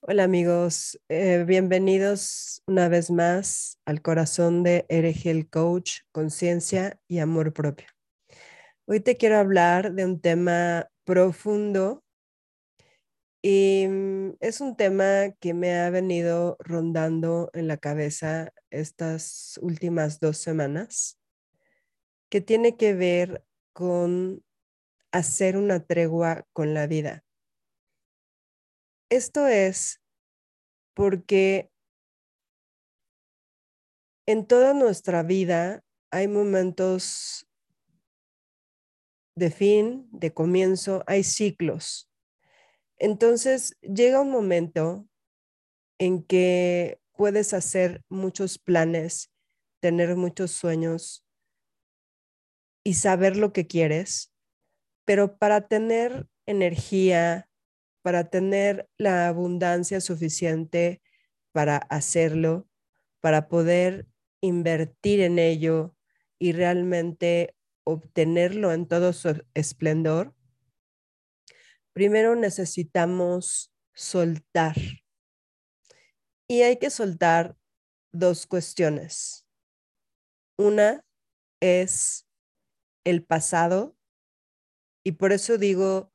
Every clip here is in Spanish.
Hola amigos, eh, bienvenidos una vez más al corazón de Eregel Coach, conciencia y amor propio. Hoy te quiero hablar de un tema profundo y mm, es un tema que me ha venido rondando en la cabeza estas últimas dos semanas, que tiene que ver con hacer una tregua con la vida. Esto es porque en toda nuestra vida hay momentos de fin, de comienzo, hay ciclos. Entonces llega un momento en que puedes hacer muchos planes, tener muchos sueños y saber lo que quieres, pero para tener energía, para tener la abundancia suficiente para hacerlo, para poder invertir en ello y realmente obtenerlo en todo su esplendor, primero necesitamos soltar. Y hay que soltar dos cuestiones. Una es el pasado, y por eso digo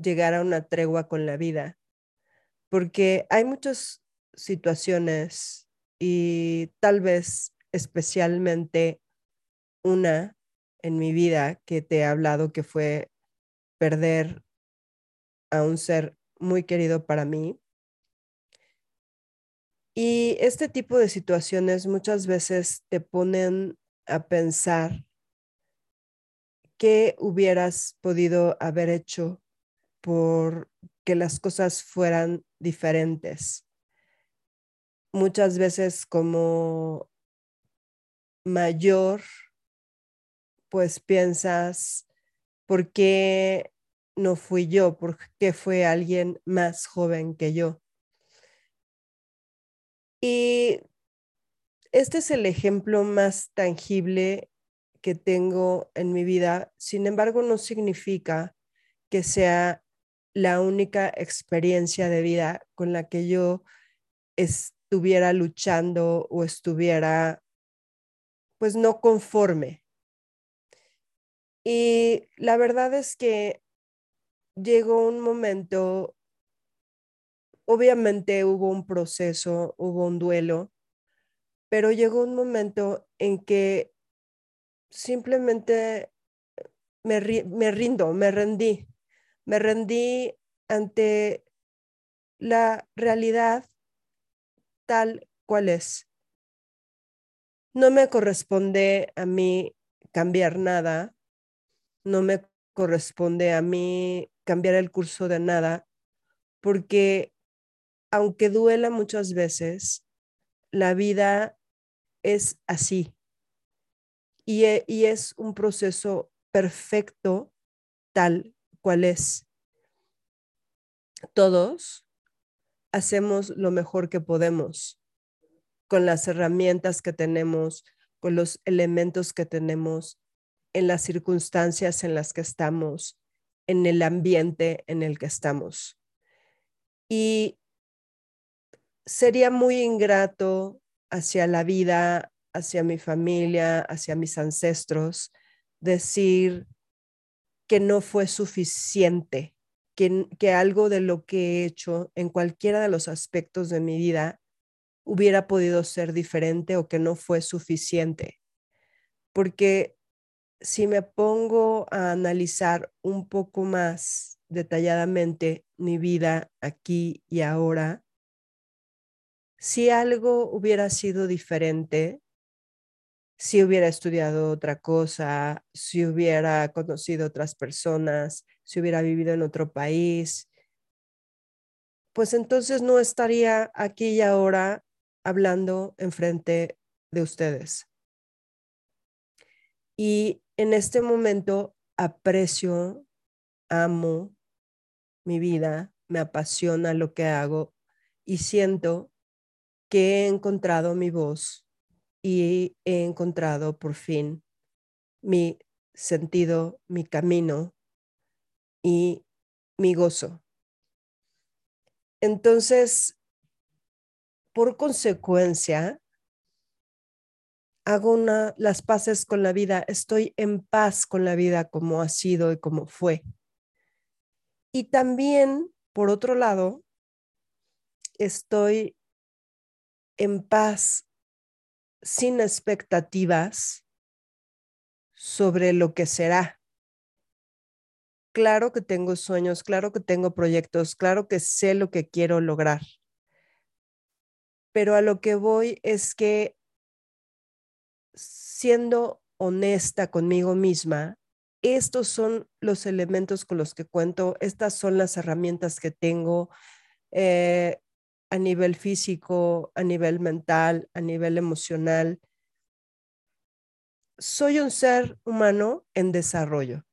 llegar a una tregua con la vida, porque hay muchas situaciones y tal vez especialmente una en mi vida que te he hablado que fue perder a un ser muy querido para mí. Y este tipo de situaciones muchas veces te ponen a pensar qué hubieras podido haber hecho por que las cosas fueran diferentes. Muchas veces como mayor, pues piensas, ¿por qué no fui yo? ¿Por qué fue alguien más joven que yo? Y este es el ejemplo más tangible que tengo en mi vida. Sin embargo, no significa que sea la única experiencia de vida con la que yo estuviera luchando o estuviera pues no conforme. Y la verdad es que llegó un momento, obviamente hubo un proceso, hubo un duelo, pero llegó un momento en que simplemente me, me rindo, me rendí me rendí ante la realidad tal cual es. No me corresponde a mí cambiar nada, no me corresponde a mí cambiar el curso de nada, porque aunque duela muchas veces, la vida es así. Y, e, y es un proceso perfecto tal cuál es. Todos hacemos lo mejor que podemos con las herramientas que tenemos, con los elementos que tenemos, en las circunstancias en las que estamos, en el ambiente en el que estamos. Y sería muy ingrato hacia la vida, hacia mi familia, hacia mis ancestros, decir, que no fue suficiente, que, que algo de lo que he hecho en cualquiera de los aspectos de mi vida hubiera podido ser diferente o que no fue suficiente. Porque si me pongo a analizar un poco más detalladamente mi vida aquí y ahora, si algo hubiera sido diferente, si hubiera estudiado otra cosa, si hubiera conocido otras personas, si hubiera vivido en otro país, pues entonces no estaría aquí y ahora hablando enfrente de ustedes. Y en este momento aprecio, amo mi vida, me apasiona lo que hago y siento que he encontrado mi voz y he encontrado por fin mi sentido, mi camino y mi gozo. Entonces, por consecuencia, hago una, las paces con la vida, estoy en paz con la vida como ha sido y como fue. Y también, por otro lado, estoy en paz sin expectativas sobre lo que será. Claro que tengo sueños, claro que tengo proyectos, claro que sé lo que quiero lograr. Pero a lo que voy es que siendo honesta conmigo misma, estos son los elementos con los que cuento, estas son las herramientas que tengo eh, a nivel físico, a nivel mental, a nivel emocional, soy un ser humano en desarrollo.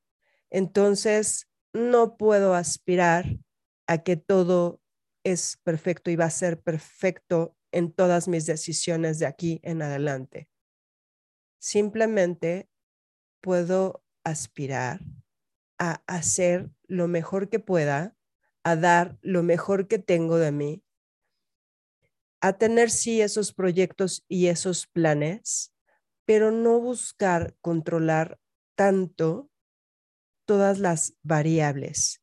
Entonces, no puedo aspirar a que todo es perfecto y va a ser perfecto en todas mis decisiones de aquí en adelante. Simplemente puedo aspirar a hacer lo mejor que pueda, a dar lo mejor que tengo de mí, a tener sí esos proyectos y esos planes, pero no buscar controlar tanto todas las variables,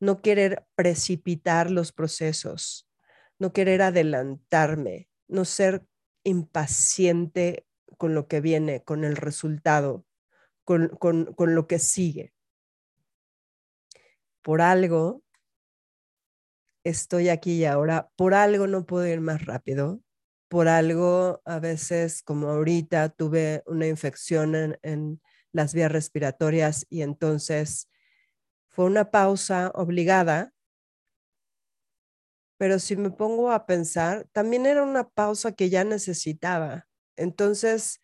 no querer precipitar los procesos, no querer adelantarme, no ser impaciente con lo que viene, con el resultado, con, con lo que sigue. Por algo estoy aquí y ahora, por algo no puedo ir más rápido, por algo, a veces, como ahorita, tuve una infección en, las vías respiratorias y entonces fue una pausa obligada. Pero si me pongo a pensar, también era una pausa que ya necesitaba. Entonces,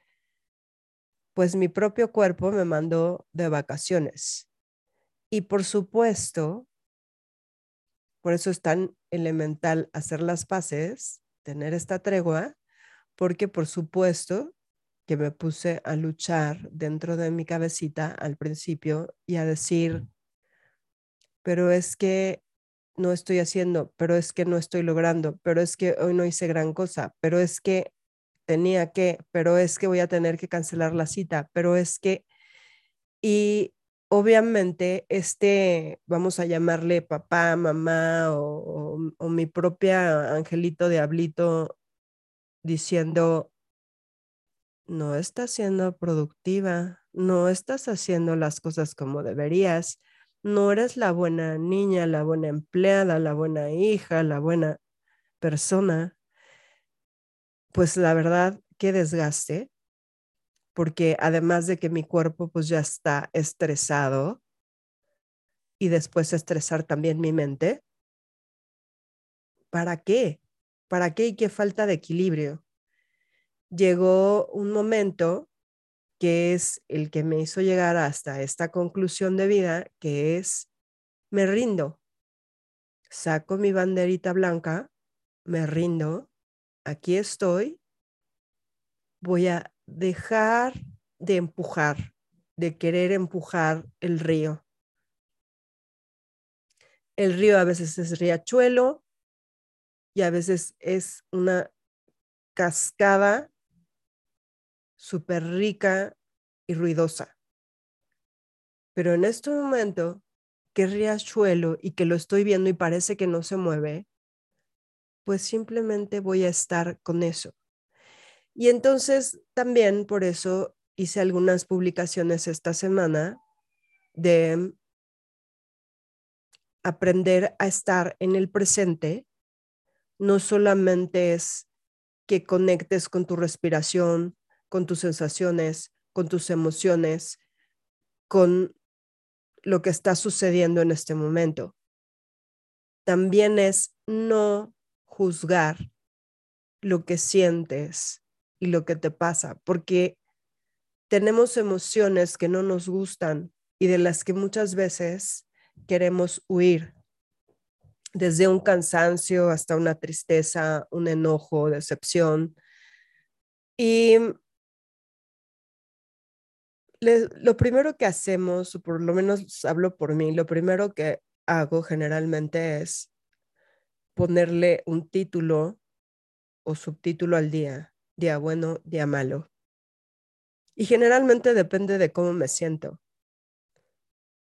pues mi propio cuerpo me mandó de vacaciones. Y por supuesto, por eso es tan elemental hacer las paces tener esta tregua, porque por supuesto que me puse a luchar dentro de mi cabecita al principio y a decir, pero es que no estoy haciendo, pero es que no estoy logrando, pero es que hoy no hice gran cosa, pero es que tenía que, pero es que voy a tener que cancelar la cita, pero es que, y obviamente este, vamos a llamarle papá, mamá o, mi propia angelito diablito diciendo, no estás siendo productiva, no estás haciendo las cosas como deberías, no eres la buena niña, la buena empleada, la buena hija, la buena persona. Pues la verdad, qué desgaste, porque además de que mi cuerpo pues ya está estresado y después estresar también mi mente, ¿para qué? ¿Para qué y qué falta de equilibrio? Llegó un momento que es el que me hizo llegar hasta esta conclusión de vida, que es, me rindo, saco mi banderita blanca, me rindo, aquí estoy, voy a dejar de empujar, de querer empujar el río. El río a veces es riachuelo y a veces es una cascada súper rica y ruidosa. Pero en este momento, que riachuelo y que lo estoy viendo y parece que no se mueve, pues simplemente voy a estar con eso. Y entonces también por eso hice algunas publicaciones esta semana de aprender a estar en el presente. No solamente es que conectes con tu respiración, con tus sensaciones, con tus emociones, con lo que está sucediendo en este momento. También es no juzgar lo que sientes, y lo que te pasa, porque tenemos emociones que no nos gustan y de las que muchas veces queremos huir, desde un cansancio hasta una tristeza, un enojo, decepción. Y lo primero que hacemos, o por lo menos hablo por mí, lo primero que hago generalmente es ponerle un título o subtítulo al día, día bueno, día malo. Y generalmente depende de cómo me siento.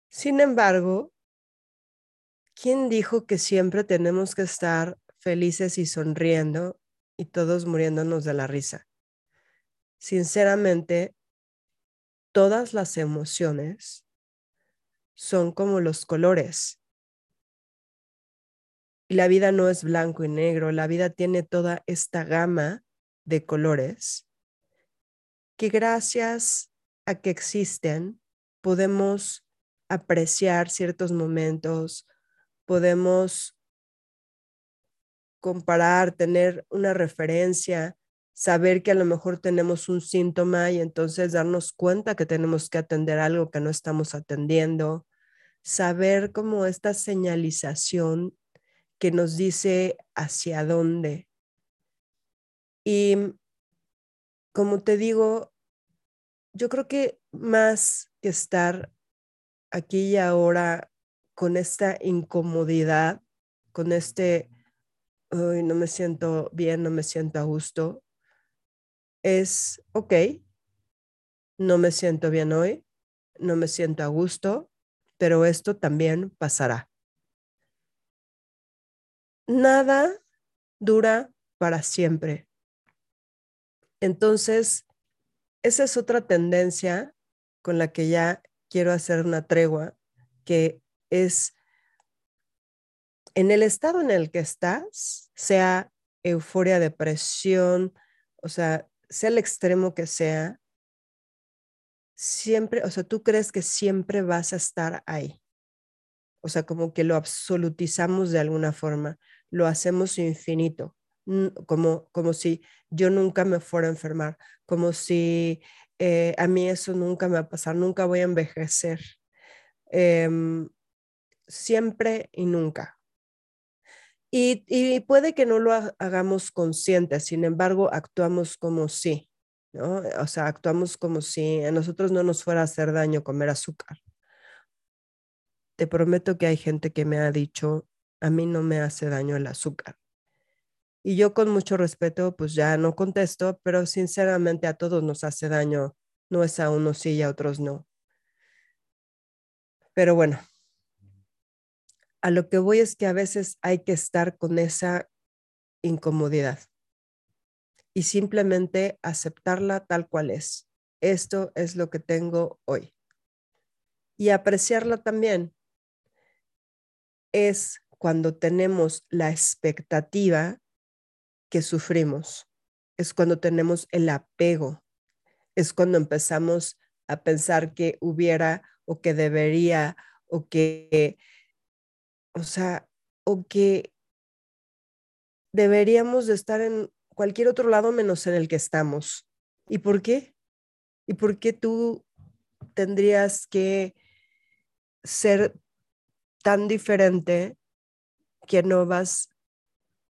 Sin embargo, ¿quién dijo que siempre tenemos que estar felices y sonriendo y todos muriéndonos de la risa? Sinceramente, todas las emociones son como los colores. Y la vida no es blanco y negro, la vida tiene toda esta gama de colores que gracias a que existen podemos apreciar ciertos momentos, podemos comparar, tener una referencia, saber que a lo mejor tenemos un síntoma y entonces darnos cuenta que tenemos que atender algo que no estamos atendiendo, saber cómo esta señalización que nos dice hacia dónde. Y como te digo, yo creo que más que estar aquí y ahora con esta incomodidad, con este, hoy no me siento bien, no me siento a gusto, es, ok, no me siento bien hoy, no me siento a gusto, pero esto también pasará. Nada dura para siempre. Entonces, esa es otra tendencia con la que ya quiero hacer una tregua, que es en el estado en el que estás, sea euforia, depresión, o sea, sea el extremo que sea, siempre, o sea, tú crees que siempre vas a estar ahí. O sea, como que lo absolutizamos de alguna forma, lo hacemos infinito, como, como si yo nunca me fuera a enfermar, como si eh, a mí eso nunca me va a pasar, nunca voy a envejecer. Em, siempre y nunca. Y, puede que no lo hagamos consciente, sin embargo, actuamos como si, ¿no? O sea, actuamos como si a nosotros no nos fuera a hacer daño comer azúcar. Te prometo que hay gente que me ha dicho, a mí no me hace daño el azúcar. Y yo con mucho respeto, pues ya no contesto, pero sinceramente a todos nos hace daño. No es a unos sí y a otros no. Pero bueno, a lo que voy es que a veces hay que estar con esa incomodidad y simplemente aceptarla tal cual es. Esto es lo que tengo hoy. Y apreciarla también es cuando tenemos la expectativa que sufrimos, es cuando tenemos el apego, es cuando empezamos a pensar que hubiera o que debería o que o sea, o que deberíamos de estar en cualquier otro lado menos en el que estamos. ¿Y por qué? ¿Y por qué tú tendrías que ser tan diferente que no vas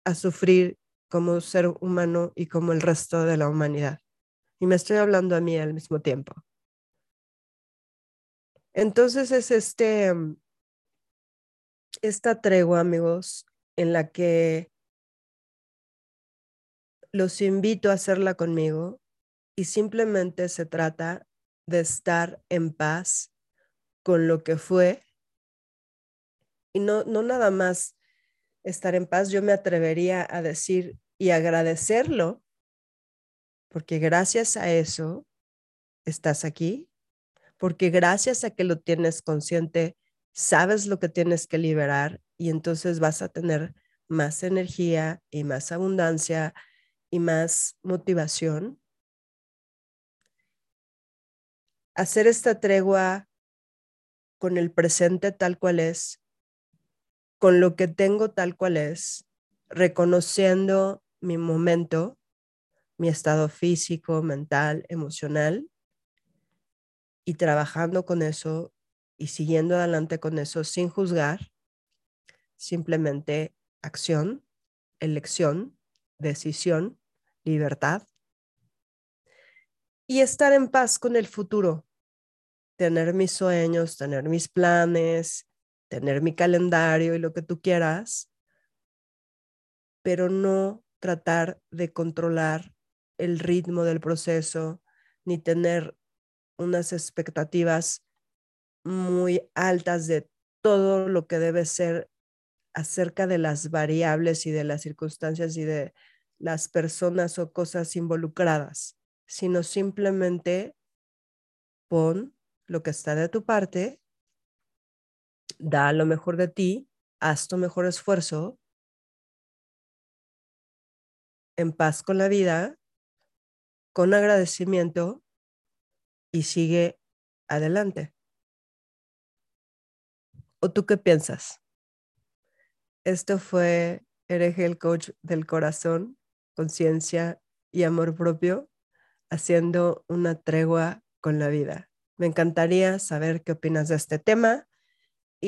a sufrir como ser humano y como el resto de la humanidad? Y me estoy hablando a mí al mismo tiempo. Entonces es este esta tregua, amigos, en la que los invito a hacerla conmigo y simplemente se trata de estar en paz con lo que fue y no, no nada más estar en paz, yo me atrevería a decir y agradecerlo, porque gracias a eso estás aquí, porque gracias a que lo tienes consciente, sabes lo que tienes que liberar y entonces vas a tener más energía y más abundancia y más motivación. Hacer esta tregua con el presente tal cual es, con lo que tengo tal cual es, reconociendo mi momento, mi estado físico, mental, emocional y trabajando con eso y siguiendo adelante con eso sin juzgar, simplemente acción, elección, decisión, libertad y estar en paz con el futuro, tener mis sueños, tener mis planes, tener mi calendario y lo que tú quieras, pero no tratar de controlar el ritmo del proceso ni tener unas expectativas muy altas de todo lo que debe ser acerca de las variables y de las circunstancias y de las personas o cosas involucradas, sino simplemente pon lo que está de tu parte, da lo mejor de ti, haz tu mejor esfuerzo, en paz con la vida, con agradecimiento y sigue adelante. ¿O tú qué piensas? Esto fue Hereje el coach del corazón, conciencia y amor propio, haciendo una tregua con la vida. Me encantaría saber qué opinas de este tema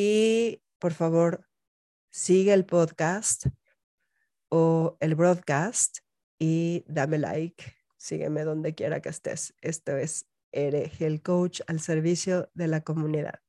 y por favor sigue el podcast o el broadcast y dame like, sígueme donde quiera que estés. Esto es Hereje el coach al servicio de la comunidad.